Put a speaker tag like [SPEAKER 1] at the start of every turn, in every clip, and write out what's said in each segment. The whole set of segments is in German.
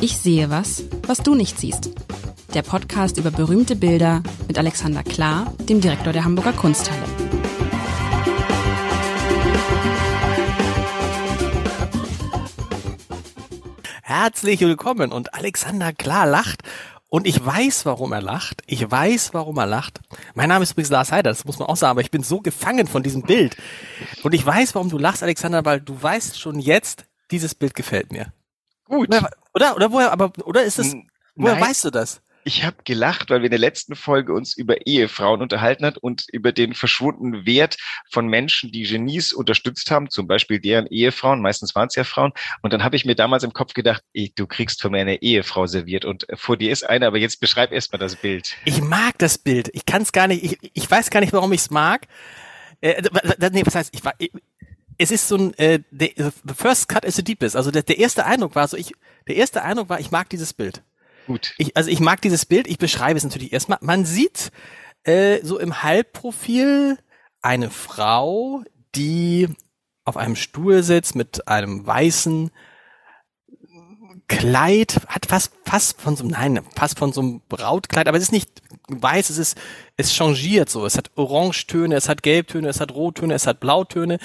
[SPEAKER 1] Ich sehe was, was du nicht siehst. Der Podcast über berühmte Bilder mit Alexander Klar, dem Direktor der Hamburger Kunsthalle.
[SPEAKER 2] Herzlich willkommen und Alexander Klar lacht und ich weiß, warum er lacht. Ich weiß, warum er lacht. Mein Name ist übrigens Lars Heider, das muss man auch sagen, aber ich bin so gefangen von diesem Bild. Und ich weiß, warum du lachst, Alexander, weil du weißt schon jetzt, dieses Bild gefällt mir.
[SPEAKER 3] Gut.
[SPEAKER 2] Oder, oder, woher, aber, oder ist es, woher
[SPEAKER 3] Nein.
[SPEAKER 2] weißt du das?
[SPEAKER 3] Ich habe gelacht, weil wir in der letzten Folge uns über Ehefrauen unterhalten hat und über den verschwundenen Wert von Menschen, die Genies unterstützt haben, zum Beispiel deren Ehefrauen, meistens waren es ja Frauen. Und dann habe ich mir damals im Kopf gedacht, ey, du kriegst von mir eine Ehefrau serviert und vor dir ist eine, aber jetzt beschreib erst mal das Bild.
[SPEAKER 2] Ich mag das Bild. Ich kann es gar nicht, ich, ich weiß gar nicht, warum ich es mag. Äh, nee, was heißt, ich war, ich, es ist so ein, äh, der, the first cut is the deepest. Also der, der erste Eindruck war so, ich, der erste Eindruck war, ich mag dieses Bild.
[SPEAKER 3] Gut.
[SPEAKER 2] Ich, also ich mag dieses Bild, ich beschreibe es natürlich erstmal. Man sieht äh, so im Halbprofil eine Frau, die auf einem Stuhl sitzt mit einem weißen Kleid, hat fast, fast von so einem, nein, fast von so einem Brautkleid, aber es ist nicht weiß, es ist, es changiert so. Es hat Orangetöne, es hat Gelbtöne, es hat Rottöne, es hat Blautöne.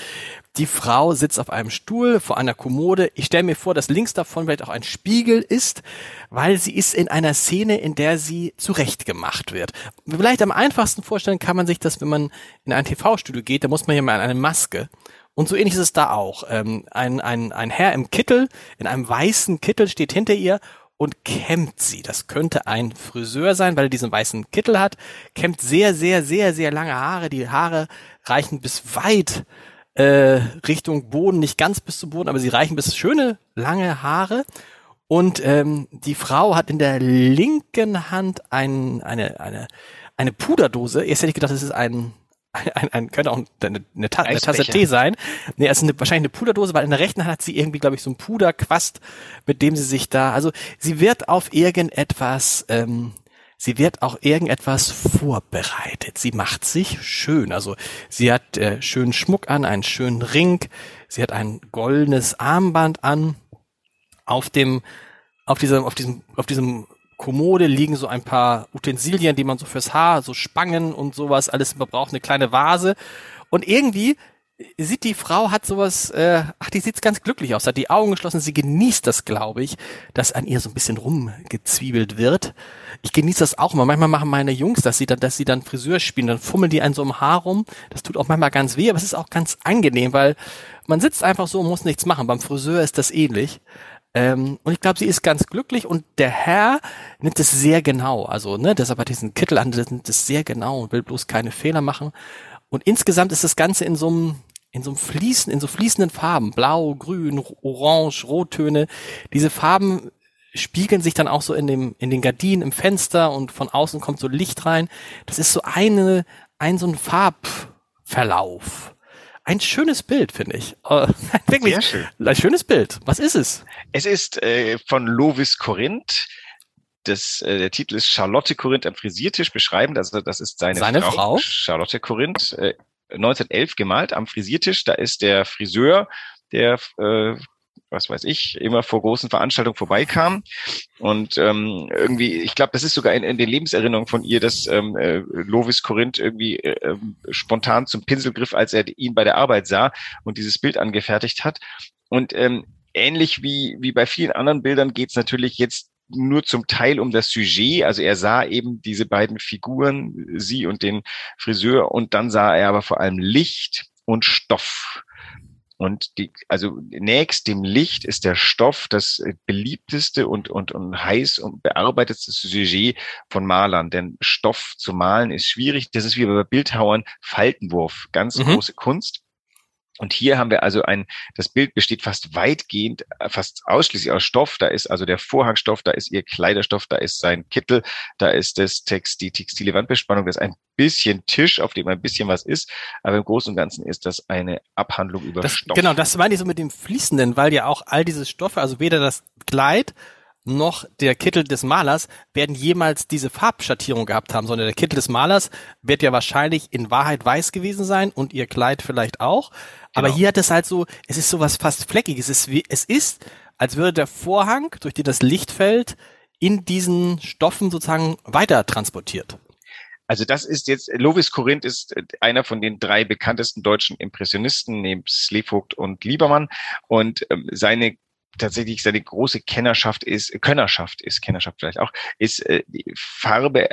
[SPEAKER 2] Die Frau sitzt auf einem Stuhl vor einer Kommode. Ich stelle mir vor, dass links davon vielleicht auch ein Spiegel ist, weil sie ist in einer Szene, in der sie zurechtgemacht wird. Vielleicht am einfachsten vorstellen kann man sich das, wenn man in ein TV-Studio geht, da muss man ja mal eine Maske. Und so ähnlich ist es da auch. Ähm, ein, ein, ein Herr im Kittel, in einem weißen Kittel steht hinter ihr und kämmt sie. Das könnte ein Friseur sein, weil er diesen weißen Kittel hat, kämmt sehr, sehr, sehr, sehr lange Haare. Die Haare reichen bis weit äh, Richtung Boden, nicht ganz bis zum Boden, aber sie reichen bis schöne lange Haare. Und ähm, die Frau hat in der linken Hand ein, eine, eine, eine Puderdose. Erst hätte ich gedacht, das ist ein, ein, ein, könnte auch eine, eine, Ta eine Tasse. Tee sein. Nee, also eine, wahrscheinlich eine Puderdose, weil in der rechten Hand hat sie irgendwie, glaube ich, so einen Puderquast, mit dem sie sich da, also sie wird auf irgendetwas, ähm, sie wird auch irgendetwas vorbereitet. Sie macht sich schön. Also sie hat äh, schönen Schmuck an, einen schönen Ring, sie hat ein goldenes Armband an. Auf dem, auf diesem, auf diesem, auf diesem Kommode liegen so ein paar Utensilien, die man so fürs Haar, so Spangen und sowas, alles man braucht eine kleine Vase. Und irgendwie sieht die Frau, hat sowas, äh, ach, die sieht ganz glücklich aus, hat die Augen geschlossen, sie genießt das, glaube ich, dass an ihr so ein bisschen rumgezwiebelt wird. Ich genieße das auch immer. Manchmal machen meine Jungs, dass sie dann, dass sie dann Friseur spielen, dann fummeln die einen so im Haar rum. Das tut auch manchmal ganz weh, aber es ist auch ganz angenehm, weil man sitzt einfach so und muss nichts machen. Beim Friseur ist das ähnlich. Ähm, und ich glaube, sie ist ganz glücklich und der Herr nimmt es sehr genau. Also, ne, deshalb hat diesen Kittel an, nimmt es sehr genau und will bloß keine Fehler machen. Und insgesamt ist das Ganze in so einem, in so einem fließen, in so fließenden Farben. Blau, grün, orange, Rottöne. Diese Farben spiegeln sich dann auch so in dem, in den Gardinen im Fenster und von außen kommt so Licht rein. Das ist so eine, ein so ein Farbverlauf. Ein schönes Bild, finde ich. Äh, wirklich
[SPEAKER 3] Sehr schön.
[SPEAKER 2] ein schönes Bild. Was ist es?
[SPEAKER 3] Es ist äh, von Lovis Korinth. Das, äh, der Titel ist Charlotte Korinth am Frisiertisch beschreibend. Also das ist seine,
[SPEAKER 2] Seine Frau?
[SPEAKER 3] Charlotte Korinth, äh, 1911 gemalt am Frisiertisch. Da ist der Friseur, der, äh, was weiß ich, immer vor großen Veranstaltungen vorbeikam. Und ähm, irgendwie, ich glaube, das ist sogar in, in den Lebenserinnerungen von ihr, dass ähm, äh, Lovis Korinth irgendwie äh, ähm, spontan zum Pinsel griff, als er ihn bei der Arbeit sah und dieses Bild angefertigt hat. Und ähm, ähnlich wie, wie bei vielen anderen Bildern geht es natürlich jetzt nur zum Teil um das Sujet. Also er sah eben diese beiden Figuren, sie und den Friseur, und dann sah er aber vor allem Licht und Stoff. Und die, also nächst dem Licht ist der Stoff das äh, beliebteste und, und, und heiß und bearbeitete Sujet von Malern. Denn Stoff zu malen ist schwierig. Das ist wie bei Bildhauern Faltenwurf. Ganz
[SPEAKER 2] Mhm.
[SPEAKER 3] große Kunst. Und hier haben wir also ein, das Bild besteht fast weitgehend, äh, fast ausschließlich aus Stoff. Da ist also der Vorhangstoff, da ist ihr Kleiderstoff, da ist sein Kittel, da ist das Text, die textile Wandbespannung, das ist ein bisschen Tisch, auf dem ein bisschen was ist. Aber im Großen und Ganzen ist das eine Abhandlung über
[SPEAKER 2] Das,
[SPEAKER 3] Stoff.
[SPEAKER 2] genau, das meine ich so mit dem Fließenden, weil ja auch all diese Stoffe, also weder das Kleid noch der Kittel des Malers werden jemals diese Farbschattierung gehabt haben, sondern der Kittel des Malers wird ja wahrscheinlich in Wahrheit weiß gewesen sein und ihr Kleid vielleicht auch. Aber
[SPEAKER 3] Genau.
[SPEAKER 2] hier hat es halt so, es ist sowas fast Fleckiges. Es ist, wie, es ist als würde der Vorhang, durch den das Licht fällt, in diesen Stoffen sozusagen weiter transportiert.
[SPEAKER 3] Also das ist jetzt, Lovis Corinth ist einer von den drei bekanntesten deutschen Impressionisten neben Slevogt und Liebermann und ähm, seine tatsächlich seine große Kennerschaft ist, Könnerschaft ist, Kennerschaft vielleicht auch, ist äh, die Farbe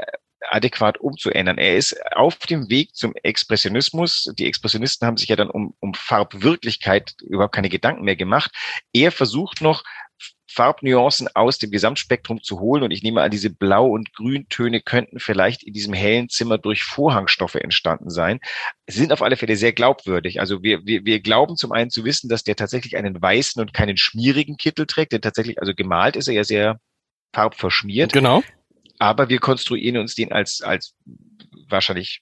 [SPEAKER 3] adäquat umzuändern. Er ist auf dem Weg zum Expressionismus. Die Expressionisten haben sich ja dann um, um Farbwirklichkeit überhaupt keine Gedanken mehr gemacht. Er versucht noch Farbnuancen aus dem Gesamtspektrum zu holen. Und ich nehme an, diese Blau- und Grüntöne könnten vielleicht in diesem hellen Zimmer durch Vorhangstoffe entstanden sein. Sie sind auf alle Fälle sehr glaubwürdig. Also wir, wir, wir glauben zum einen zu wissen, dass der tatsächlich einen weißen und keinen schmierigen Kittel trägt, denn tatsächlich, also gemalt ist er ja sehr farbverschmiert.
[SPEAKER 2] Genau.
[SPEAKER 3] Aber wir konstruieren uns den als, als wahrscheinlich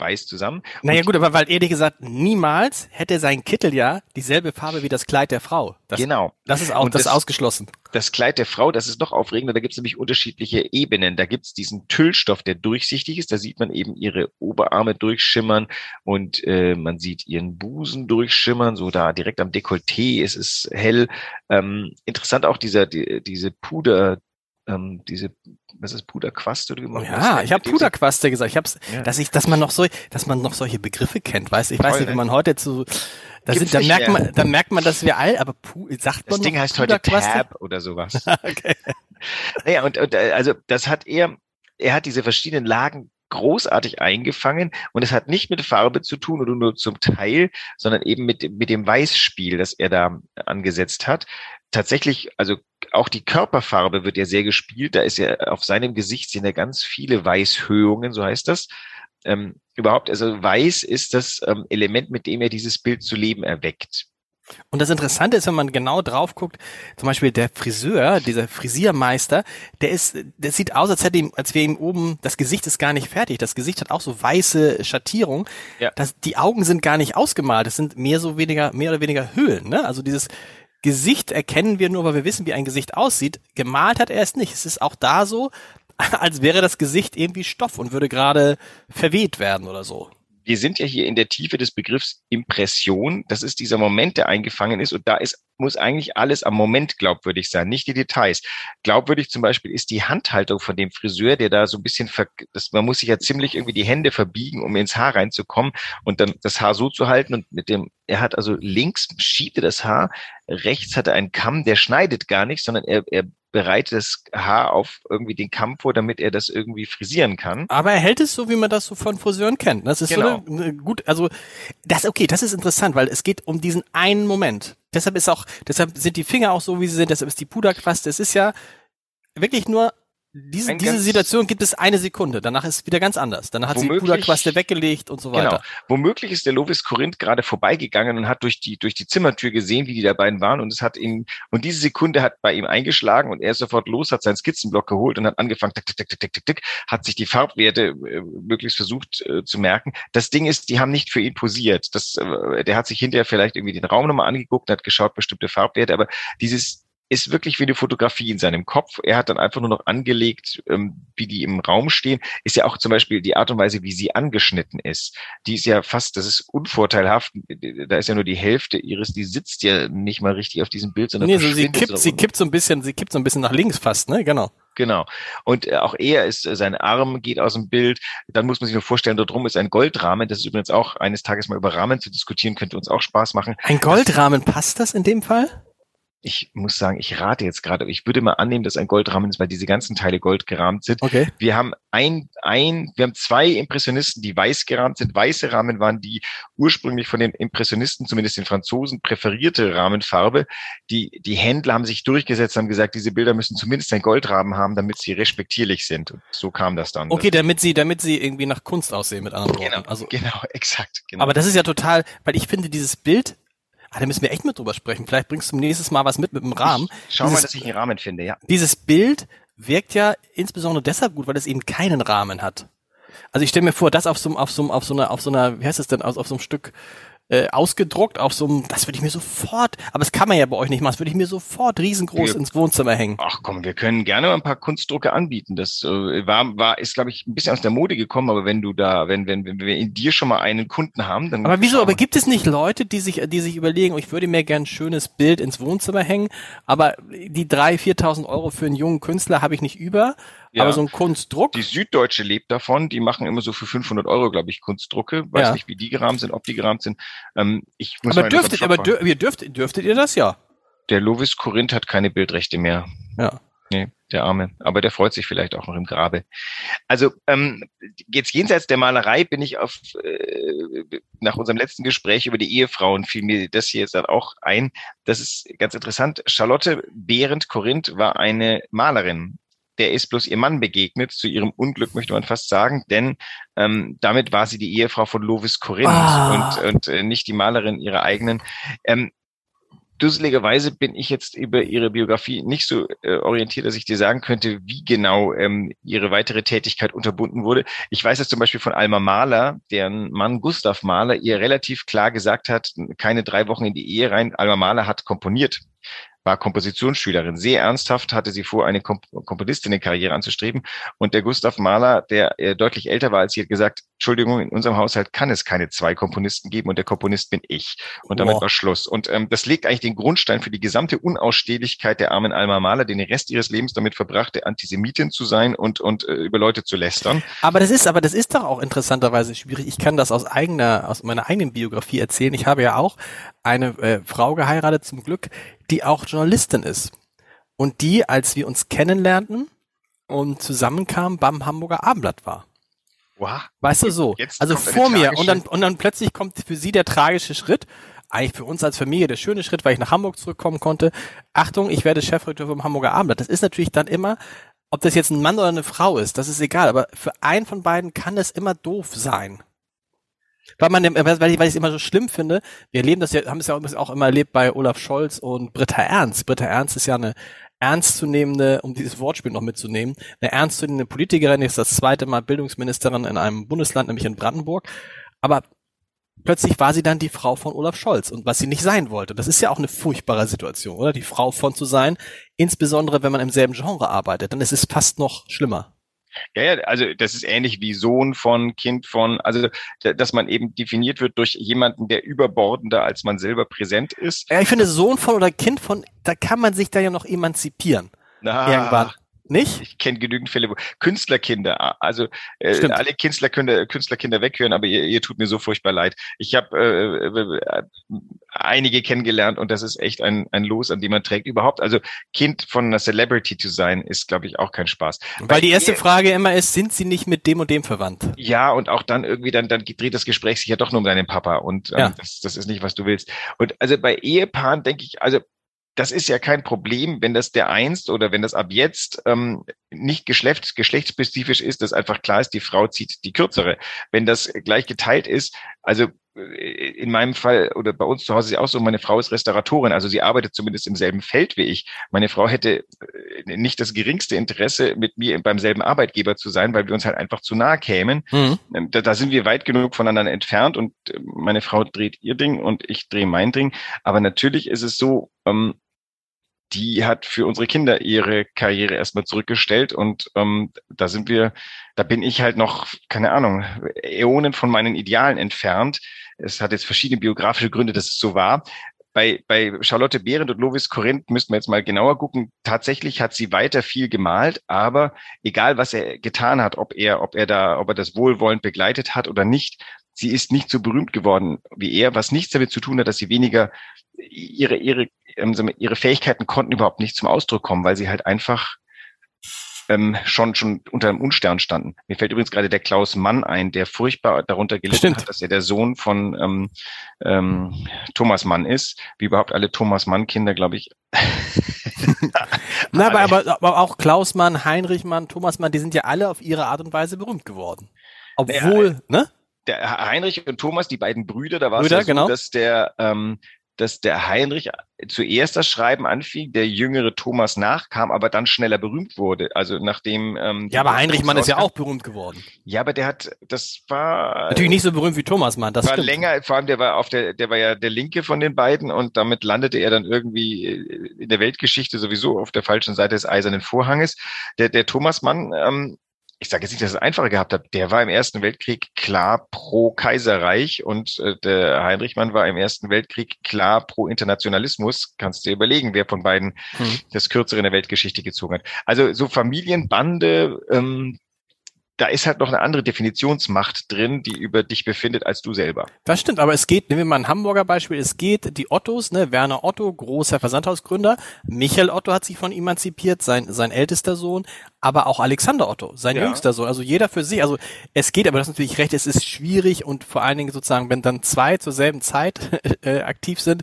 [SPEAKER 3] weiß zusammen.
[SPEAKER 2] Naja gut, aber weil ehrlich gesagt, niemals hätte sein Kittel ja dieselbe Farbe wie das Kleid der Frau. Das,
[SPEAKER 3] genau.
[SPEAKER 2] Das ist auch das, das, ausgeschlossen.
[SPEAKER 3] Das Kleid der Frau, das ist noch aufregender, da gibt es nämlich unterschiedliche Ebenen. Da gibt es diesen Tüllstoff, der durchsichtig ist, da sieht man eben ihre Oberarme durchschimmern und äh, man sieht ihren Busen durchschimmern, so da direkt am Dekolleté ist es hell. Ähm, interessant auch dieser, die, diese Puder, ähm, diese, was ist Puderquaste
[SPEAKER 2] gemacht Ja, ich habe Puderquaste gesagt. Ich hab's, ja. dass ich, dass man noch so, dass man noch solche Begriffe kennt, weißt? Ich weiß nicht, wenn man heute zu, da, sind, da merkt man, da merkt man, dass wir all, aber pu, sagt
[SPEAKER 3] das
[SPEAKER 2] man
[SPEAKER 3] Ding heißt heute Tab oder sowas. okay. Naja, und, und äh, also das hat er, er hat diese verschiedenen Lagen großartig eingefangen und es hat nicht mit Farbe zu tun oder nur zum Teil, sondern eben mit, mit dem Weißspiel, das er da angesetzt hat. Tatsächlich, also auch die Körperfarbe wird ja sehr gespielt. Da ist ja auf seinem Gesicht sind ja ganz viele Weißhöhungen, so heißt das. Ähm, überhaupt, also weiß ist das ähm, Element, mit dem er dieses Bild zu leben erweckt.
[SPEAKER 2] Und das Interessante ist, wenn man genau drauf guckt, zum Beispiel der Friseur, dieser Frisiermeister, der ist, der sieht aus, als hätte ihm, als wäre ihm oben, das Gesicht ist gar nicht fertig. Das Gesicht hat auch so weiße Schattierung. Ja. Das, die Augen sind gar nicht ausgemalt. Das sind mehr so weniger, mehr oder weniger Höhlen, ne? Also dieses Gesicht erkennen wir nur, weil wir wissen, wie ein Gesicht aussieht. Gemalt hat er es nicht. Es ist auch da so, als wäre das Gesicht irgendwie Stoff und würde gerade verweht werden oder so
[SPEAKER 3] wir sind ja hier in der Tiefe des Begriffs Impression. Das ist dieser Moment, der eingefangen ist. Und da ist, muss eigentlich alles am Moment glaubwürdig sein, nicht die Details. Glaubwürdig zum Beispiel ist die Handhaltung von dem Friseur, der da so ein bisschen, ver das, man muss sich ja ziemlich irgendwie die Hände verbiegen, um ins Haar reinzukommen und dann das Haar so zu halten und mit dem, er hat also links schiebt er das Haar, rechts hat er einen Kamm, der schneidet gar nicht, sondern er, er bereitet das Haar auf irgendwie den Kamm vor, damit er das irgendwie frisieren kann.
[SPEAKER 2] Aber er hält es so, wie man das so von Friseuren kennt. Das ist genau. so eine, eine gut, also das okay, das ist interessant, weil es geht um diesen einen Moment. Deshalb ist auch, deshalb sind die Finger auch so, wie sie sind. Deshalb ist die Puderquaste. Es ist ja wirklich nur diese, diese Situation gibt es eine Sekunde, danach ist es wieder ganz anders. Danach hat sie Puderquaste weggelegt und so weiter. Genau.
[SPEAKER 3] Womöglich ist der Lovis Korinth gerade vorbeigegangen und hat durch die, durch die Zimmertür gesehen, wie die da beiden waren und es hat ihn, und diese Sekunde hat bei ihm eingeschlagen und er ist sofort los, hat seinen Skizzenblock geholt und hat angefangen, tick, tick, tick, tick, tick, tick, hat sich die Farbwerte äh, möglichst versucht äh, zu merken. Das Ding ist, die haben nicht für ihn posiert. Das, äh, der hat sich hinterher vielleicht irgendwie den Raum nochmal angeguckt und hat geschaut, bestimmte Farbwerte, aber dieses, ist wirklich wie eine Fotografie in seinem Kopf. Er hat dann einfach nur noch angelegt, ähm, wie die im Raum stehen. Ist ja auch zum Beispiel die Art und Weise, wie sie angeschnitten ist. Die ist ja fast, das ist unvorteilhaft. Da ist ja nur die Hälfte ihres, die sitzt ja nicht mal richtig auf diesem Bild, sondern
[SPEAKER 2] nee, so sie kippt, sie kippt so ein bisschen, sie kippt so ein bisschen nach links fast, ne? Genau.
[SPEAKER 3] Genau. Und äh, auch er ist, äh, sein Arm geht aus dem Bild. Dann muss man sich nur vorstellen, dort drum ist ein Goldrahmen. Das ist übrigens auch eines Tages mal über Rahmen zu diskutieren, könnte uns auch Spaß machen.
[SPEAKER 2] Ein Goldrahmen, passt das in dem Fall?
[SPEAKER 3] Ich muss sagen, ich rate jetzt gerade, ich würde mal annehmen, dass ein Goldrahmen ist, weil diese ganzen Teile gold gerahmt sind.
[SPEAKER 2] Okay.
[SPEAKER 3] Wir haben ein, ein, wir haben zwei Impressionisten, die weiß gerahmt sind. Weiße Rahmen waren die ursprünglich von den Impressionisten, zumindest den Franzosen, präferierte Rahmenfarbe. Die, die Händler haben sich durchgesetzt, haben gesagt, diese Bilder müssen zumindest ein Goldrahmen haben, damit sie respektierlich sind. Und so kam das dann.
[SPEAKER 2] Okay, damit sie, damit sie irgendwie nach Kunst aussehen, mit anderen
[SPEAKER 3] Worten.
[SPEAKER 2] Genau,
[SPEAKER 3] also, genau, exakt. Genau.
[SPEAKER 2] Aber das ist ja total, weil ich finde dieses Bild Ah, da müssen wir echt mit drüber sprechen. Vielleicht bringst du nächstes Mal was mit mit dem Rahmen.
[SPEAKER 3] Ich schau dieses, mal, dass ich einen Rahmen finde, ja.
[SPEAKER 2] Dieses Bild wirkt ja insbesondere deshalb gut, weil es eben keinen Rahmen hat. Also ich stelle mir vor, das auf so, auf so, auf so einer, auf so einer, wie heißt das denn, auf, auf so einem Stück äh, ausgedruckt auf so einem, das würde ich mir sofort, aber das kann man ja bei euch nicht machen, das würde ich mir sofort riesengroß
[SPEAKER 3] Wir-
[SPEAKER 2] ins Wohnzimmer hängen.
[SPEAKER 3] Ach komm, wir können gerne mal ein paar Kunstdrucke anbieten. Das äh, war, war, ist, glaube ich, ein bisschen aus der Mode gekommen, aber wenn du da, wenn, wenn, wenn wir in dir schon mal einen Kunden haben, dann.
[SPEAKER 2] Aber wieso, aber gibt es nicht Leute, die sich, die sich überlegen, ich würde mir gern ein schönes Bild ins Wohnzimmer hängen, aber die drei, viertausend Euro für einen jungen Künstler habe ich nicht über,
[SPEAKER 3] Ja.
[SPEAKER 2] aber so ein Kunstdruck,
[SPEAKER 3] Die Süddeutsche lebt davon, die machen immer so für 500 Euro, glaube ich, Kunstdrucke. Weiß
[SPEAKER 2] Ja.
[SPEAKER 3] nicht, wie die gerahmt sind, ob die gerahmt sind. Ähm, ich muss
[SPEAKER 2] aber dürftet, aber dür, ihr dürft, dürftet ihr das ja?
[SPEAKER 3] Der Lovis Korinth hat keine Bildrechte mehr.
[SPEAKER 2] Ja.
[SPEAKER 3] Nee, der Arme. Aber der freut sich vielleicht auch noch im Grabe. Also ähm, jetzt jenseits der Malerei bin ich auf äh, nach unserem letzten Gespräch über die Ehefrauen fiel mir das hier jetzt dann auch ein. Das ist ganz interessant. Charlotte Behrendt Korinth war eine Malerin. Der ist bloß ihr Mann begegnet, zu ihrem Unglück möchte man fast sagen, denn ähm, damit war sie die Ehefrau von Lovis Korinth
[SPEAKER 2] Ah.
[SPEAKER 3] und, und äh, nicht die Malerin ihrer eigenen. Ähm, dusseligerweise bin ich jetzt über ihre Biografie nicht so äh, orientiert, dass ich dir sagen könnte, wie genau ähm, ihre weitere Tätigkeit unterbunden wurde. Ich weiß jetzt zum Beispiel von Alma Mahler, deren Mann Gustav Mahler ihr relativ klar gesagt hat, keine drei Wochen in die Ehe rein. Alma Mahler hat komponiert war Kompositionsschülerin. Sehr ernsthaft hatte sie vor, eine Komp Komponistinnenkarriere anzustreben. Und der Gustav Mahler, der äh, deutlich älter war als sie, hat gesagt, Entschuldigung, in unserem Haushalt kann es keine zwei Komponisten geben und der Komponist bin ich. Und damit
[SPEAKER 2] Wow.
[SPEAKER 3] war Schluss. Und ähm, das legt eigentlich den Grundstein für die gesamte Unausstehlichkeit der armen Alma Mahler, den Rest ihres Lebens damit verbrachte, Antisemitin zu sein und, und äh, über Leute zu lästern.
[SPEAKER 2] Aber das ist, aber das ist doch auch interessanterweise schwierig. Ich kann das aus eigener, aus meiner eigenen Biografie erzählen. Ich habe ja auch eine äh, Frau geheiratet zum Glück, die auch Journalistin ist. Und die, als wir uns kennenlernten und zusammenkamen, beim Hamburger Abendblatt war.
[SPEAKER 3] Wow.
[SPEAKER 2] Weißt du so?
[SPEAKER 3] Jetzt
[SPEAKER 2] Also vor mir und dann und dann plötzlich kommt für sie der tragische Schritt. Eigentlich für uns als Familie der schöne Schritt, weil ich nach Hamburg zurückkommen konnte. Achtung, ich werde Chefredakteur vom Hamburger Abendblatt. Das ist natürlich dann immer, ob das jetzt ein Mann oder eine Frau ist, das ist egal. Aber für einen von beiden kann es immer doof sein. Weil man, weil ich, weil ich es immer so schlimm finde. Wir erleben das ja, haben es ja auch immer erlebt bei Olaf Scholz und Britta Ernst. Britta Ernst ist ja eine ernstzunehmende, um dieses Wortspiel noch mitzunehmen, eine ernstzunehmende Politikerin, die ist das zweite Mal Bildungsministerin in einem Bundesland, nämlich in Brandenburg. Aber plötzlich war sie dann die Frau von Olaf Scholz und was sie nicht sein wollte. Das ist ja auch eine furchtbare Situation, oder? Die Frau von zu sein, insbesondere wenn man im selben Genre arbeitet, dann ist es fast noch schlimmer.
[SPEAKER 3] Ja, ja, also das ist ähnlich wie Sohn von, Kind von, also da- dass man eben definiert wird durch jemanden, der überbordender als man selber präsent ist.
[SPEAKER 2] Ja, ich finde, Sohn von oder Kind von, da kann man sich da ja noch emanzipieren.
[SPEAKER 3] Na,
[SPEAKER 2] Irgendwann. Nicht?
[SPEAKER 3] Ich kenne genügend Fälle, wo Künstlerkinder, also äh, alle Künstlerkinder, Künstlerkinder weghören, aber ihr, ihr tut mir so furchtbar leid. Ich habe äh, äh, einige kennengelernt und das ist echt ein, ein Los, an dem man trägt. Überhaupt, also Kind von einer Celebrity zu sein, ist, glaube ich, auch kein Spaß.
[SPEAKER 2] Weil die erste Frage immer ist, sind sie nicht mit dem und dem verwandt?
[SPEAKER 3] Ja, und auch dann irgendwie, dann, dann dreht das Gespräch sich ja doch nur um deinen Papa und ähm,
[SPEAKER 2] Ja.
[SPEAKER 3] das, das ist nicht, was du willst. Und also bei Ehepaaren denke ich, also das ist ja kein Problem, wenn das der einst oder wenn das ab jetzt ähm, nicht geschlechts, geschlechtsspezifisch ist, dass einfach klar ist, die Frau zieht die kürzere. Wenn das gleich geteilt ist, also äh, in meinem Fall oder bei uns zu Hause ist auch so, meine Frau ist Restauratorin, also sie arbeitet zumindest im selben Feld wie ich. Meine Frau hätte äh, nicht das geringste Interesse, mit mir beim selben Arbeitgeber zu sein, weil wir uns halt einfach zu nahe kämen.
[SPEAKER 2] Mhm.
[SPEAKER 3] Ähm, Da, da sind wir weit genug voneinander entfernt und äh, meine Frau dreht ihr Ding und ich drehe mein Ding. Aber natürlich ist es so, ähm, die hat für unsere Kinder ihre Karriere erstmal zurückgestellt und ähm, da sind wir, da bin ich halt noch, keine Ahnung, Äonen von meinen Idealen entfernt. Es hat jetzt verschiedene biografische Gründe, dass es so war. Bei, bei Charlotte Behrendt und Lovis Korinth müssten wir jetzt mal genauer gucken. Tatsächlich hat sie weiter viel gemalt, aber egal was er getan hat, ob er, ob er da, ob er das wohlwollend begleitet hat oder nicht, sie ist nicht so berühmt geworden wie er, was nichts damit zu tun hat, dass sie weniger ihre, ihre, ähm, ihre Fähigkeiten konnten überhaupt nicht zum Ausdruck kommen, weil sie halt einfach ähm, schon, schon unter einem Unstern standen. Mir fällt übrigens gerade der Klaus Mann ein, der furchtbar darunter gelitten
[SPEAKER 2] Stimmt.
[SPEAKER 3] hat, dass er der Sohn von ähm, ähm, Thomas Mann ist, wie überhaupt alle Thomas Mann Kinder, glaube ich.
[SPEAKER 2] Na, aber, aber, aber auch Klaus Mann, Heinrich Mann, Thomas Mann, die sind ja alle auf ihre Art und Weise berühmt geworden. Obwohl, ne?
[SPEAKER 3] der Heinrich und Thomas, die beiden Brüder, da war es ja so,
[SPEAKER 2] genau.
[SPEAKER 3] dass der, ähm, dass der Heinrich zuerst das Schreiben anfing, der jüngere Thomas nachkam, aber dann schneller berühmt wurde. Also nachdem
[SPEAKER 2] ähm, ja, aber Heinrich Mann ist ja auch berühmt geworden.
[SPEAKER 3] Ja, aber der hat, das war
[SPEAKER 2] natürlich nicht so berühmt wie Thomas Mann. Das
[SPEAKER 3] war
[SPEAKER 2] stimmt.
[SPEAKER 3] länger. Vor allem der war auf der, der war ja der Linke von den beiden und damit landete er dann irgendwie in der Weltgeschichte sowieso auf der falschen Seite des Eisernen Vorhanges. Der, der Thomas Mann ähm, ich sage jetzt nicht, dass es einfacher gehabt hat, der war im Ersten Weltkrieg klar pro Kaiserreich und äh, der Heinrich Mann war im Ersten Weltkrieg klar pro Internationalismus. Kannst du dir überlegen, wer von beiden hm. das Kürzere in der Weltgeschichte gezogen hat. Also so Familienbande, ähm, da ist halt noch eine andere Definitionsmacht drin, die über dich befindet als du selber.
[SPEAKER 2] Das stimmt, aber es geht, nehmen wir mal ein Hamburger Beispiel, es geht die Ottos, ne, Werner Otto, großer Versandhausgründer, Michael Otto hat sich von emanzipiert, sein, sein ältester Sohn, aber auch Alexander Otto, sein ja. jüngster Sohn, also jeder für sich, also es geht, aber das ist natürlich recht, es ist schwierig und vor allen Dingen sozusagen, wenn dann zwei zur selben Zeit äh, aktiv sind,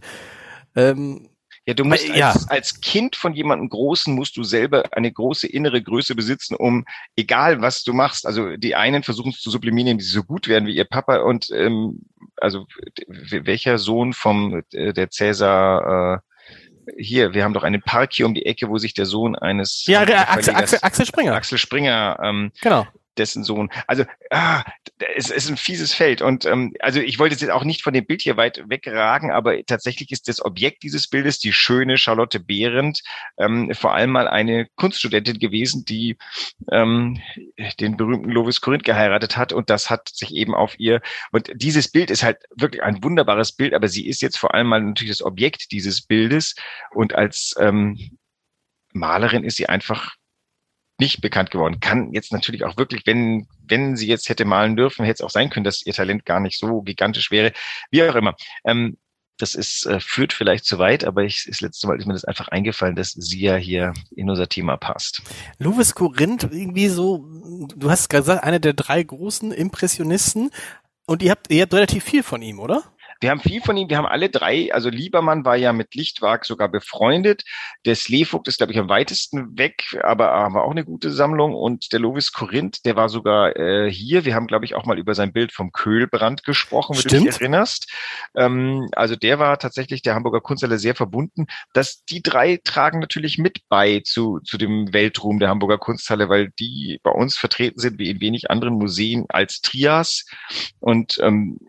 [SPEAKER 2] ähm,
[SPEAKER 3] ja, du musst ja. Als, als Kind von jemandem Großen musst du selber eine große innere Größe besitzen, um egal was du machst. Also die einen versuchen es zu sublimieren, die so gut werden wie ihr Papa und ähm, also welcher Sohn vom äh, der Cäsar äh, hier, wir haben doch einen Park hier um die Ecke, wo sich der Sohn eines
[SPEAKER 2] ja, Axel, Axel, Axel Springer,
[SPEAKER 3] Axel Springer, ähm,
[SPEAKER 2] genau
[SPEAKER 3] dessen Sohn. Also ah, es ist ein fieses Feld. Und ähm, also ich wollte jetzt auch nicht von dem Bild hier weit wegragen, aber tatsächlich ist das Objekt dieses Bildes die schöne Charlotte Behrendt, ähm, vor allem mal eine Kunststudentin gewesen, die ähm, den berühmten Lovis Corinth geheiratet hat. Und das hat sich eben auf ihr. Und dieses Bild ist halt wirklich ein wunderbares Bild, aber sie ist jetzt vor allem mal natürlich das Objekt dieses Bildes. Und als ähm, Malerin ist sie einfach nicht bekannt geworden. Kann jetzt natürlich auch wirklich, wenn, wenn sie jetzt hätte malen dürfen, hätte es auch sein können, dass ihr Talent gar nicht so gigantisch wäre. Wie auch immer. Ähm, das ist, äh, führt vielleicht zu weit, aber ich, das letzte Mal ist mir das einfach eingefallen, dass sie ja hier in unser Thema passt.
[SPEAKER 2] Louis Corinth, irgendwie so, du hast gesagt, einer der drei großen Impressionisten und ihr habt, ihr habt relativ viel von ihm, oder?
[SPEAKER 3] Wir haben viel von ihm, wir haben alle drei, also Liebermann war ja mit Lichtwag sogar befreundet. Der Slevogt ist, glaube ich, am weitesten weg, aber aber auch eine gute Sammlung. Und der Lovis Korinth, der war sogar äh, hier. Wir haben, glaube ich, auch mal über sein Bild vom Köhlbrand gesprochen, wenn
[SPEAKER 2] Stimmt.
[SPEAKER 3] du dich erinnerst. Ähm, also der war tatsächlich der Hamburger Kunsthalle sehr verbunden. Das, die drei tragen natürlich mit bei zu, zu dem Weltruhm der Hamburger Kunsthalle, weil die bei uns vertreten sind wie in wenig anderen Museen als Trias. Und ähm,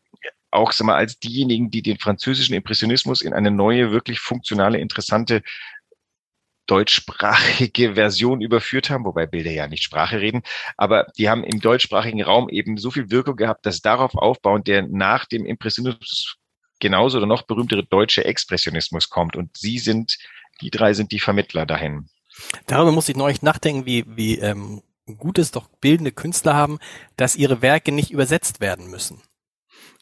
[SPEAKER 3] auch sag mal, als diejenigen, die den französischen Impressionismus in eine neue, wirklich funktionale, interessante deutschsprachige Version überführt haben, wobei Bilder ja nicht Sprache reden, aber die haben im deutschsprachigen Raum eben so viel Wirkung gehabt, dass darauf aufbauend der nach dem Impressionismus genauso oder noch berühmtere deutsche Expressionismus kommt. Und sie sind, die drei sind die Vermittler dahin.
[SPEAKER 2] Darüber muss ich neulich nachdenken, wie, wie ähm, gut es doch bildende Künstler haben, dass ihre Werke nicht übersetzt werden müssen.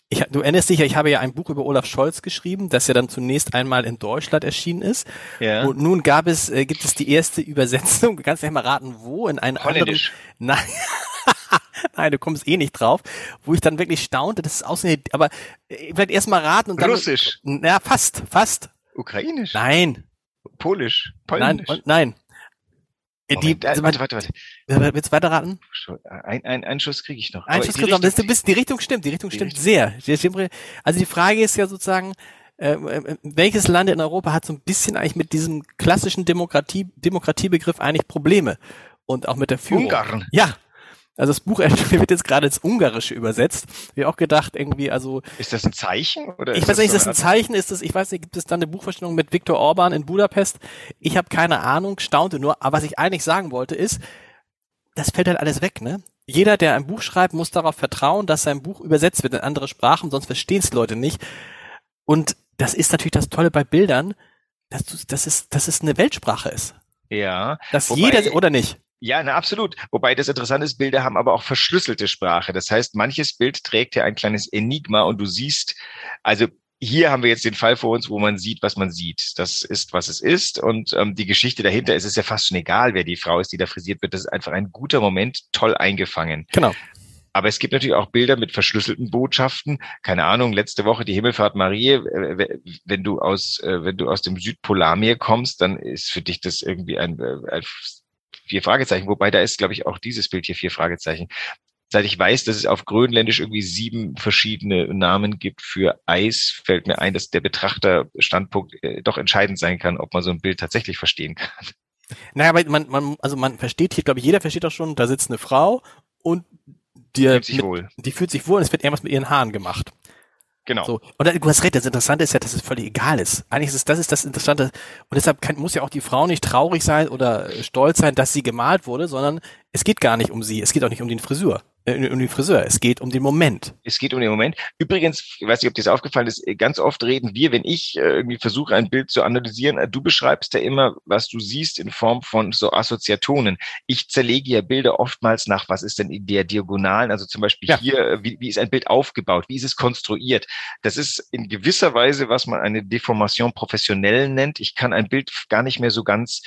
[SPEAKER 2] Ich, du erinnerst dich ja, ich habe ja ein Buch über Olaf Scholz geschrieben, das ja dann zunächst einmal in Deutschland erschienen ist. Ja. Und nun gab es, äh, gibt es die erste Übersetzung. Du kannst ja mal raten, wo in einen anderen. Nein. Nein, du kommst eh nicht drauf, wo ich dann wirklich staunte, das ist aussehen, aber äh, vielleicht erst mal raten und dann.
[SPEAKER 3] Russisch.
[SPEAKER 2] Ja, fast, fast.
[SPEAKER 3] Ukrainisch.
[SPEAKER 2] Nein.
[SPEAKER 3] Polisch.
[SPEAKER 2] Polnisch. Nein, nein.
[SPEAKER 3] Moment, die, also, warte, warte, warte.
[SPEAKER 2] Willst du weiterraten?
[SPEAKER 3] Ein, ein, einen Schuss kriege ich noch.
[SPEAKER 2] Ein Schuss kriegst du noch. Das, die Richtung stimmt, die Richtung die stimmt Richtung. sehr. Also die Frage ist ja sozusagen, äh, äh, welches Land in Europa hat so ein bisschen eigentlich mit diesem klassischen Demokratie, Demokratiebegriff eigentlich Probleme? Und auch mit der Führung.
[SPEAKER 3] Ungarn.
[SPEAKER 2] Ja, also das Buch wird jetzt gerade ins Ungarische übersetzt. Ich auch gedacht, irgendwie, also.
[SPEAKER 3] Ist das ein Zeichen? Oder
[SPEAKER 2] ich weiß nicht, ist das ein Zeichen? Ist das, ich weiß nicht, gibt es dann eine Buchvorstellung mit Viktor Orban in Budapest? Ich habe keine Ahnung, staunte nur. Aber was ich eigentlich sagen wollte ist, das fällt halt alles weg, ne? Jeder, der ein Buch schreibt, muss darauf vertrauen, dass sein Buch übersetzt wird in andere Sprachen, sonst verstehen es Leute nicht. Und das ist natürlich das Tolle bei Bildern, dass, du, dass, es, dass es eine Weltsprache ist.
[SPEAKER 3] Ja.
[SPEAKER 2] Dass jeder, oder nicht?
[SPEAKER 3] Ja, na, absolut. Wobei das Interessante ist, Bilder haben aber auch verschlüsselte Sprache. Das heißt, manches Bild trägt ja ein kleines Enigma und du siehst, also hier haben wir jetzt den Fall vor uns, wo man sieht, was man sieht. Das ist, was es ist. Und ähm, die Geschichte dahinter ist es ja fast schon egal, wer die Frau ist, die da frisiert wird. Das ist einfach ein guter Moment, toll eingefangen.
[SPEAKER 2] Genau.
[SPEAKER 3] Aber es gibt natürlich auch Bilder mit verschlüsselten Botschaften. Keine Ahnung, letzte Woche die Himmelfahrt Marie. Äh, wenn du aus, äh, wenn du aus dem Südpolarmeer kommst, dann ist für dich das irgendwie ein, äh, ein vier Fragezeichen, wobei da ist, glaube ich, auch dieses Bild hier vier Fragezeichen. seit ich weiß, dass es auf Grönländisch irgendwie sieben verschiedene Namen gibt für Eis, fällt mir ein, dass der Betrachterstandpunkt äh, doch entscheidend sein kann, ob man so ein Bild tatsächlich verstehen kann.
[SPEAKER 2] Naja, aber man, man, also man versteht hier, glaube ich, jeder versteht doch schon, da sitzt eine Frau und die,
[SPEAKER 3] Fühlt sich
[SPEAKER 2] mit,
[SPEAKER 3] wohl.
[SPEAKER 2] die fühlt sich wohl und es wird irgendwas mit ihren Haaren gemacht.
[SPEAKER 3] Genau.
[SPEAKER 2] So. Und du hast recht, das Interessante ist ja, dass es völlig egal ist. Eigentlich ist es, das ist das Interessante. Und deshalb kann, muss ja auch die Frau nicht traurig sein oder stolz sein, dass sie gemalt wurde, sondern es geht gar nicht um sie. Es geht auch nicht um den Frisur äh, um den Friseur. Es geht um den Moment.
[SPEAKER 3] Es geht um den Moment. Übrigens, ich weiß nicht, ob dir das aufgefallen ist, ganz oft reden wir, wenn ich äh, irgendwie versuche, ein Bild zu analysieren, äh, du beschreibst ja immer, was du siehst in Form von so Assoziationen. Ich zerlege ja Bilder oftmals nach, was ist denn in der Diagonalen, also zum Beispiel
[SPEAKER 2] Ja.
[SPEAKER 3] hier, äh, wie, wie ist ein Bild aufgebaut, wie ist es konstruiert. Das ist in gewisser Weise, was man eine Deformation professionell nennt. Ich kann ein Bild gar nicht mehr so ganz,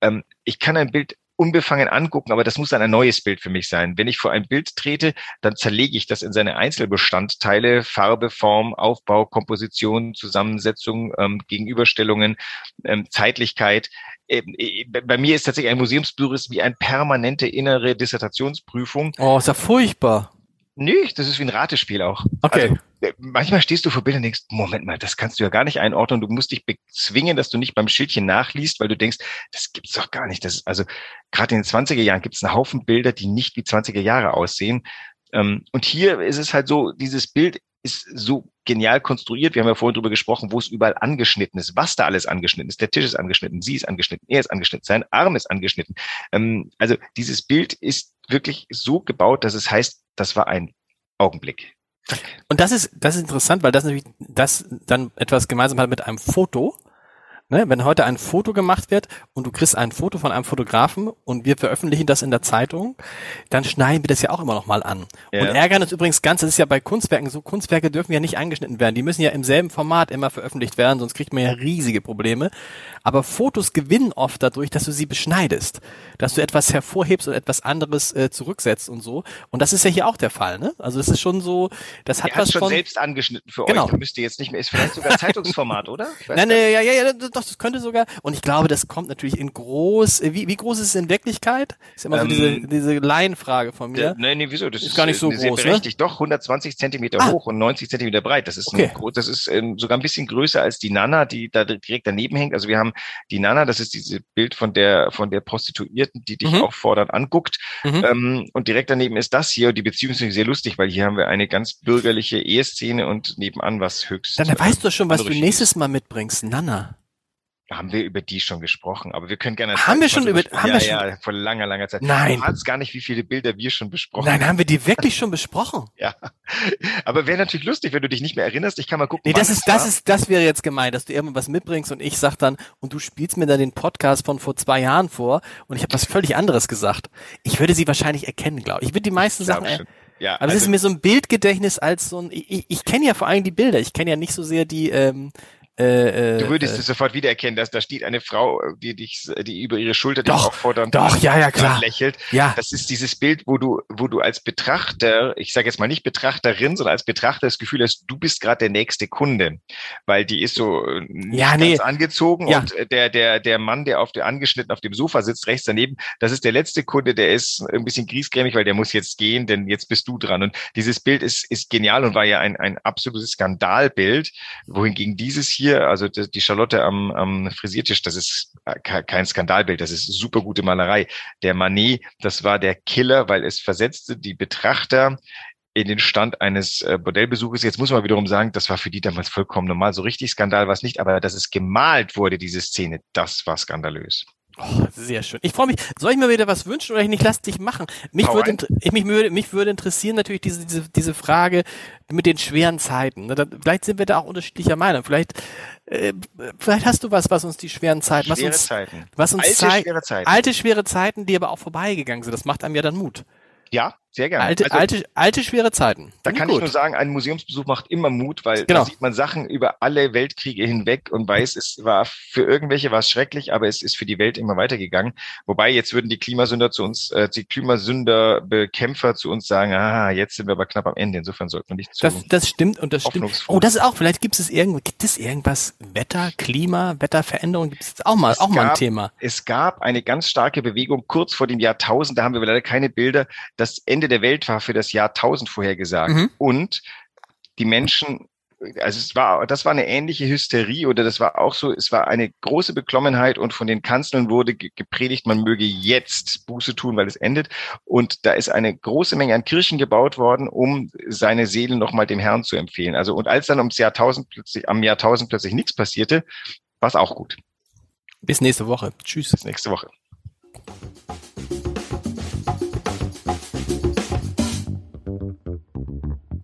[SPEAKER 3] ähm, ich kann ein Bild unbefangen angucken, aber das muss dann ein neues Bild für mich sein. Wenn ich vor ein Bild trete, dann zerlege ich das in seine Einzelbestandteile, Farbe, Form, Aufbau, Komposition, Zusammensetzung, ähm, Gegenüberstellungen, ähm, Zeitlichkeit. Ähm, äh, bei mir ist tatsächlich ein Museumsbüro wie eine permanente innere Dissertationsprüfung.
[SPEAKER 2] Oh, ist ja furchtbar.
[SPEAKER 3] Nö, das ist wie ein Ratespiel auch.
[SPEAKER 2] Okay.
[SPEAKER 3] Also, äh, manchmal stehst du vor Bildern und denkst, Moment mal, das kannst du ja gar nicht einordnen. Du musst dich bezwingen, dass du nicht beim Schildchen nachliest, weil du denkst, das gibt's doch gar nicht. Das ist, also gerade in den 20er Jahren gibt es einen Haufen Bilder, die nicht wie 20er Jahre aussehen. Ähm, und hier ist es halt so, dieses Bild ist so genial konstruiert. Wir haben ja vorhin drüber gesprochen, wo es überall angeschnitten ist, was da alles angeschnitten ist. Der Tisch ist angeschnitten, sie ist angeschnitten, er ist angeschnitten, sein Arm ist angeschnitten. Ähm, also dieses Bild ist wirklich so gebaut, dass es heißt, das war ein Augenblick.
[SPEAKER 2] Und das ist, das ist interessant, weil das natürlich, das dann etwas gemeinsam hat mit einem Foto. Ne? Wenn heute ein Foto gemacht wird und du kriegst ein Foto von einem Fotografen und wir veröffentlichen das in der Zeitung, dann schneiden wir das ja auch immer noch mal an.
[SPEAKER 3] Ja.
[SPEAKER 2] Und ärgern uns übrigens ganz, das ist ja bei Kunstwerken so, Kunstwerke dürfen ja nicht eingeschnitten werden. Die müssen ja im selben Format immer veröffentlicht werden, sonst kriegt man ja riesige Probleme. Aber Fotos gewinnen oft dadurch, dass du sie beschneidest. Dass du etwas hervorhebst und etwas anderes äh, zurücksetzt und so. Und das ist ja hier auch der Fall, ne? Also das ist schon so, das hat was
[SPEAKER 3] schon
[SPEAKER 2] von...
[SPEAKER 3] selbst angeschnitten für
[SPEAKER 2] Genau.
[SPEAKER 3] euch. Da müsst ihr jetzt nicht mehr, ist vielleicht sogar Zeitungsformat, oder?
[SPEAKER 2] Nein, nein, ja, ja, ja, doch, das könnte sogar. Und ich glaube, das kommt natürlich in groß. äh, Wie, wie groß ist es in Wirklichkeit? Ist immer so
[SPEAKER 3] Ähm,
[SPEAKER 2] diese, diese Laienfrage von mir.
[SPEAKER 3] nein, nee, wieso? Das
[SPEAKER 2] Ist gar nicht so
[SPEAKER 3] äh, sehr
[SPEAKER 2] groß, ne?
[SPEAKER 3] berechtigt. Doch, 120 Zentimeter
[SPEAKER 2] Ah.
[SPEAKER 3] hoch und 90 Zentimeter breit. Das ist,
[SPEAKER 2] Okay.
[SPEAKER 3] ein, das ist ähm, sogar ein bisschen größer als die Nana, die da direkt daneben hängt. Also wir haben die Nana, das ist dieses Bild von der, von der Prostituierten, die dich
[SPEAKER 2] Mhm.
[SPEAKER 3] auffordernd anguckt.
[SPEAKER 2] Mhm.
[SPEAKER 3] Ähm, und direkt daneben ist das hier. Und die Beziehung ist sehr lustig, weil hier haben wir eine ganz bürgerliche Eheszene und nebenan was höchst.
[SPEAKER 2] Dann weißt du schon, was du nächstes Mal mitbringst. Nana.
[SPEAKER 3] Haben wir über die schon gesprochen, aber wir können gerne.
[SPEAKER 2] Haben wir schon über- haben
[SPEAKER 3] ja,
[SPEAKER 2] wir schon-
[SPEAKER 3] ja, vor langer, langer Zeit.
[SPEAKER 2] Nein.
[SPEAKER 3] Du ahnst gar nicht, wie viele Bilder wir schon besprochen
[SPEAKER 2] Nein, haben wir die wirklich schon besprochen?
[SPEAKER 3] Ja. Aber wäre natürlich lustig, wenn du dich nicht mehr erinnerst. Ich kann mal gucken.
[SPEAKER 2] Nee, das
[SPEAKER 3] es
[SPEAKER 2] ist, das
[SPEAKER 3] war.
[SPEAKER 2] ist, das wäre jetzt gemein, dass du irgendwann was mitbringst und ich sag dann, und du spielst mir dann den Podcast von vor zwei Jahren vor und ich habe was völlig anderes gesagt. Ich würde sie wahrscheinlich erkennen, glaube ich. Ich würde die meisten Sachen, er-
[SPEAKER 3] schon. Ja,
[SPEAKER 2] aber es
[SPEAKER 3] also,
[SPEAKER 2] ist mir so ein Bildgedächtnis als so ein, ich, ich- ich kenne ja vor allem die Bilder, ich kenne ja nicht so sehr die, ähm, äh, äh,
[SPEAKER 3] du würdest
[SPEAKER 2] äh,
[SPEAKER 3] es sofort wiedererkennen, dass da steht eine Frau, die dich, die über ihre Schulter dich
[SPEAKER 2] Doch,
[SPEAKER 3] auffordern,
[SPEAKER 2] doch, ja, ja, klar.
[SPEAKER 3] lächelt.
[SPEAKER 2] ja,
[SPEAKER 3] Das ist dieses Bild, wo du, wo du als Betrachter, ich sage jetzt mal nicht Betrachterin, sondern als Betrachter das Gefühl hast, du bist gerade der nächste Kunde, weil die ist so äh, nicht
[SPEAKER 2] Ja,
[SPEAKER 3] ganz
[SPEAKER 2] nee.
[SPEAKER 3] angezogen
[SPEAKER 2] Ja.
[SPEAKER 3] und der, der, der Mann, der auf der angeschnitten auf dem Sofa sitzt, rechts daneben, das ist der letzte Kunde, der ist ein bisschen griesgrämig, weil der muss jetzt gehen, denn jetzt bist du dran. Und dieses Bild ist, ist genial und war ja ein, ein absolutes Skandalbild, wohingegen dieses hier, also die, Charlotte am, am Frisiertisch, das ist ke- kein Skandalbild, das ist super gute Malerei. Der Manet, das war der Killer, weil es versetzte die Betrachter in den Stand eines äh, Bordellbesuches. Jetzt muss man wiederum sagen, das war für die damals vollkommen normal. So richtig Skandal war es nicht, aber dass es gemalt wurde, diese Szene, das war skandalös.
[SPEAKER 2] Oh, sehr schön. Ich freue mich. Soll ich mir wieder was wünschen oder ich nicht? Lass dich machen. Mich
[SPEAKER 3] Hau
[SPEAKER 2] würde, ich, mich würde, mich würde interessieren natürlich diese, diese, diese Frage mit den schweren Zeiten. Ne, da- Vielleicht sind wir da auch unterschiedlicher Meinung. Vielleicht, äh, vielleicht hast du was, was uns die schweren Zeiten, was
[SPEAKER 3] Schwere
[SPEAKER 2] uns,
[SPEAKER 3] Zeiten.
[SPEAKER 2] was uns
[SPEAKER 3] Alte,
[SPEAKER 2] zeigt,
[SPEAKER 3] schwere Zeiten.
[SPEAKER 2] alte schwere Zeiten, die aber auch vorbeigegangen sind. Das macht einem ja dann Mut.
[SPEAKER 3] Ja, sehr gerne.
[SPEAKER 2] Alte,
[SPEAKER 3] Also,
[SPEAKER 2] alte, alte schwere Zeiten.
[SPEAKER 3] Da kann
[SPEAKER 2] gut.
[SPEAKER 3] ich nur sagen, ein Museumsbesuch macht immer Mut, weil
[SPEAKER 2] Genau.
[SPEAKER 3] da sieht man Sachen über alle Weltkriege hinweg und weiß, es war für irgendwelche war es schrecklich, aber es ist für die Welt immer weitergegangen. Wobei jetzt würden die Klimasünder zu uns, äh, die Klimasünderbekämpfer zu uns sagen, ah, jetzt sind wir aber knapp am Ende. Insofern sollten wir nicht zu.
[SPEAKER 2] Das, das stimmt und das stimmt. Oh, das ist auch, vielleicht gibt es irgendwo, gibt es irgendwas, Wetter, Klima, Wetterveränderung, gibt es auch mal,
[SPEAKER 3] Es
[SPEAKER 2] auch mal ein
[SPEAKER 3] gab-
[SPEAKER 2] Thema.
[SPEAKER 3] es gab eine ganz starke Bewegung kurz vor dem Jahrtausend, da haben wir leider keine Bilder, dass Ende Ende der Welt war für das Jahr 1000 vorhergesagt.
[SPEAKER 2] Mhm.
[SPEAKER 3] Und die Menschen also es war, das war eine ähnliche Hysterie oder das war auch so, es war eine große Beklommenheit und von den Kanzeln wurde gepredigt, man möge jetzt Buße tun, weil es endet. Und da ist eine große Menge an Kirchen gebaut worden, um seine Seelen nochmal dem Herrn zu empfehlen. Also, und als dann ums Jahrtausend plötzlich, am Jahrtausend plötzlich nichts passierte, war es auch gut.
[SPEAKER 2] Bis nächste Woche. Tschüss.
[SPEAKER 3] Bis nächste Woche.